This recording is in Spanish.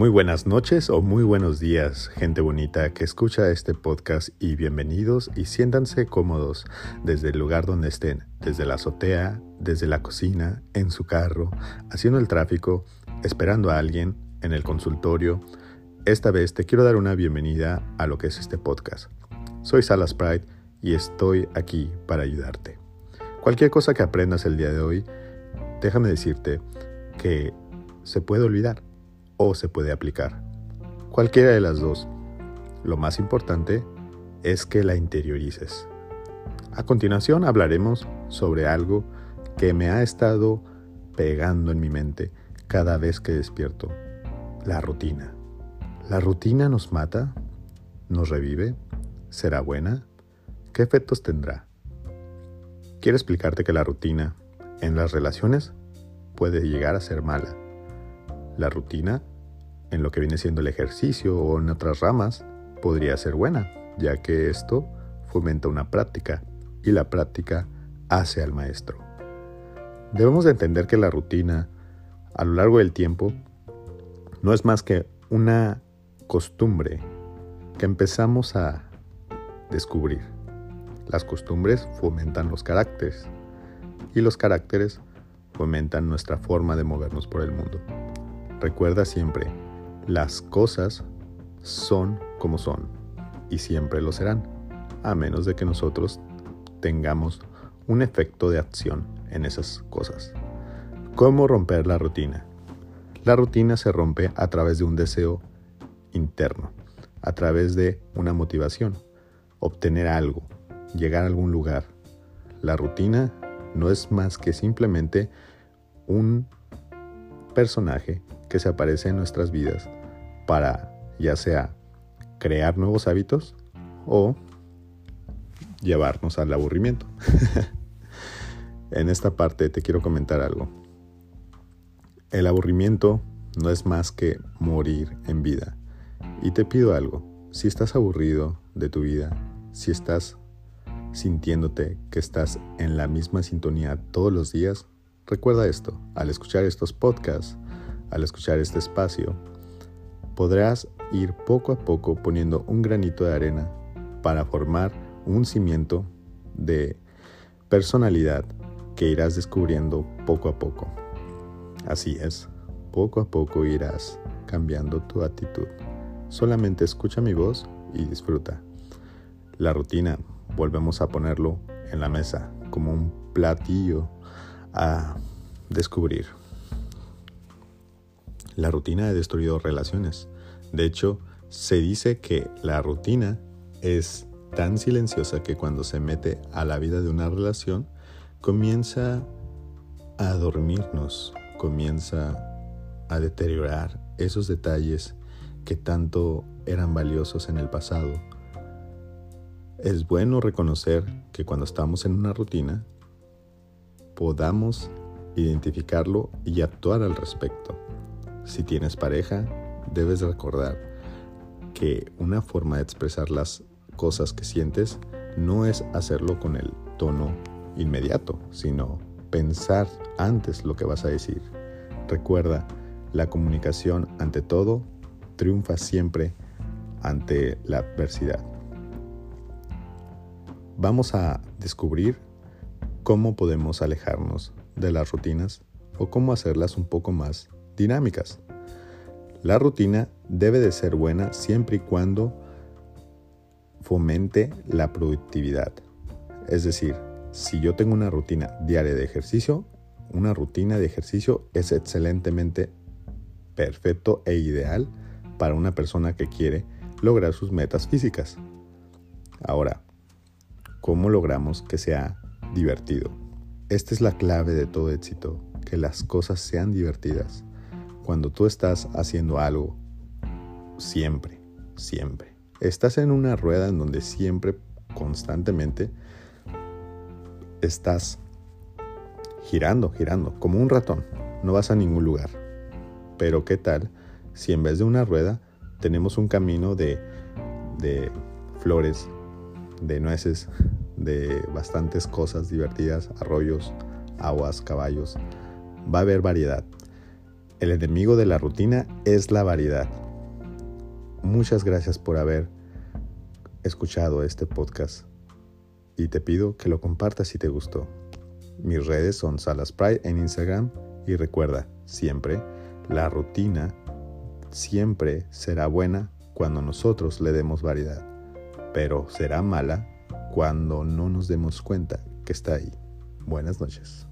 Muy buenas noches o muy buenos días, gente bonita que escucha este podcast y bienvenidos y siéntanse cómodos desde el lugar donde estén, desde la azotea, desde la cocina, en su carro, haciendo el tráfico, esperando a alguien, en el consultorio. Esta vez te quiero dar una bienvenida a lo que es este podcast. Soy Salas Pride y estoy aquí para ayudarte. Cualquier cosa que aprendas el día de hoy, déjame decirte que se puede olvidar o se puede aplicar. Cualquiera de las dos. Lo más importante es que la interiorices. A continuación hablaremos sobre algo que me ha estado pegando en mi mente cada vez que despierto. La rutina. ¿La rutina nos mata? ¿Nos revive? ¿Será buena? ¿Qué efectos tendrá? Quiero explicarte que la rutina en las relaciones puede llegar a ser mala. La rutina en lo que viene siendo el ejercicio o en otras ramas podría ser buena, ya que esto fomenta una práctica y la práctica hace al maestro. Debemos de entender que la rutina a lo largo del tiempo no es más que una costumbre que empezamos a descubrir. Las costumbres fomentan los caracteres y los caracteres fomentan nuestra forma de movernos por el mundo. Recuerda siempre, las cosas son como son y siempre lo serán, a menos de que nosotros tengamos un efecto de acción en esas cosas. ¿Cómo romper la rutina? La rutina se rompe a través de un deseo interno, a través de una motivación, obtener algo, llegar a algún lugar. La rutina no es más que simplemente un personaje que se aparece en nuestras vidas para ya sea crear nuevos hábitos o llevarnos al aburrimiento. en esta parte te quiero comentar algo. El aburrimiento no es más que morir en vida. Y te pido algo, si estás aburrido de tu vida, si estás sintiéndote que estás en la misma sintonía todos los días, recuerda esto, al escuchar estos podcasts, al escuchar este espacio, podrás ir poco a poco poniendo un granito de arena para formar un cimiento de personalidad que irás descubriendo poco a poco. Así es, poco a poco irás cambiando tu actitud. Solamente escucha mi voz y disfruta. La rutina, volvemos a ponerlo en la mesa como un platillo a descubrir. La rutina ha destruido relaciones. De hecho, se dice que la rutina es tan silenciosa que cuando se mete a la vida de una relación, comienza a dormirnos, comienza a deteriorar esos detalles que tanto eran valiosos en el pasado. Es bueno reconocer que cuando estamos en una rutina, podamos identificarlo y actuar al respecto. Si tienes pareja, debes recordar que una forma de expresar las cosas que sientes no es hacerlo con el tono inmediato, sino pensar antes lo que vas a decir. Recuerda, la comunicación ante todo triunfa siempre ante la adversidad. Vamos a descubrir cómo podemos alejarnos de las rutinas o cómo hacerlas un poco más dinámicas. La rutina debe de ser buena siempre y cuando fomente la productividad. Es decir, si yo tengo una rutina diaria de ejercicio, una rutina de ejercicio es excelentemente perfecto e ideal para una persona que quiere lograr sus metas físicas. Ahora, ¿cómo logramos que sea divertido? Esta es la clave de todo éxito, que las cosas sean divertidas cuando tú estás haciendo algo, siempre, siempre, estás en una rueda en donde siempre, constantemente, estás girando, girando, como un ratón, no vas a ningún lugar. Pero ¿qué tal si en vez de una rueda tenemos un camino de, de flores, de nueces, de bastantes cosas divertidas, arroyos, aguas, caballos? Va a haber variedad. El enemigo de la rutina es la variedad. Muchas gracias por haber escuchado este podcast y te pido que lo compartas si te gustó. Mis redes son Salas Pride en Instagram y recuerda, siempre, la rutina siempre será buena cuando nosotros le demos variedad, pero será mala cuando no nos demos cuenta que está ahí. Buenas noches.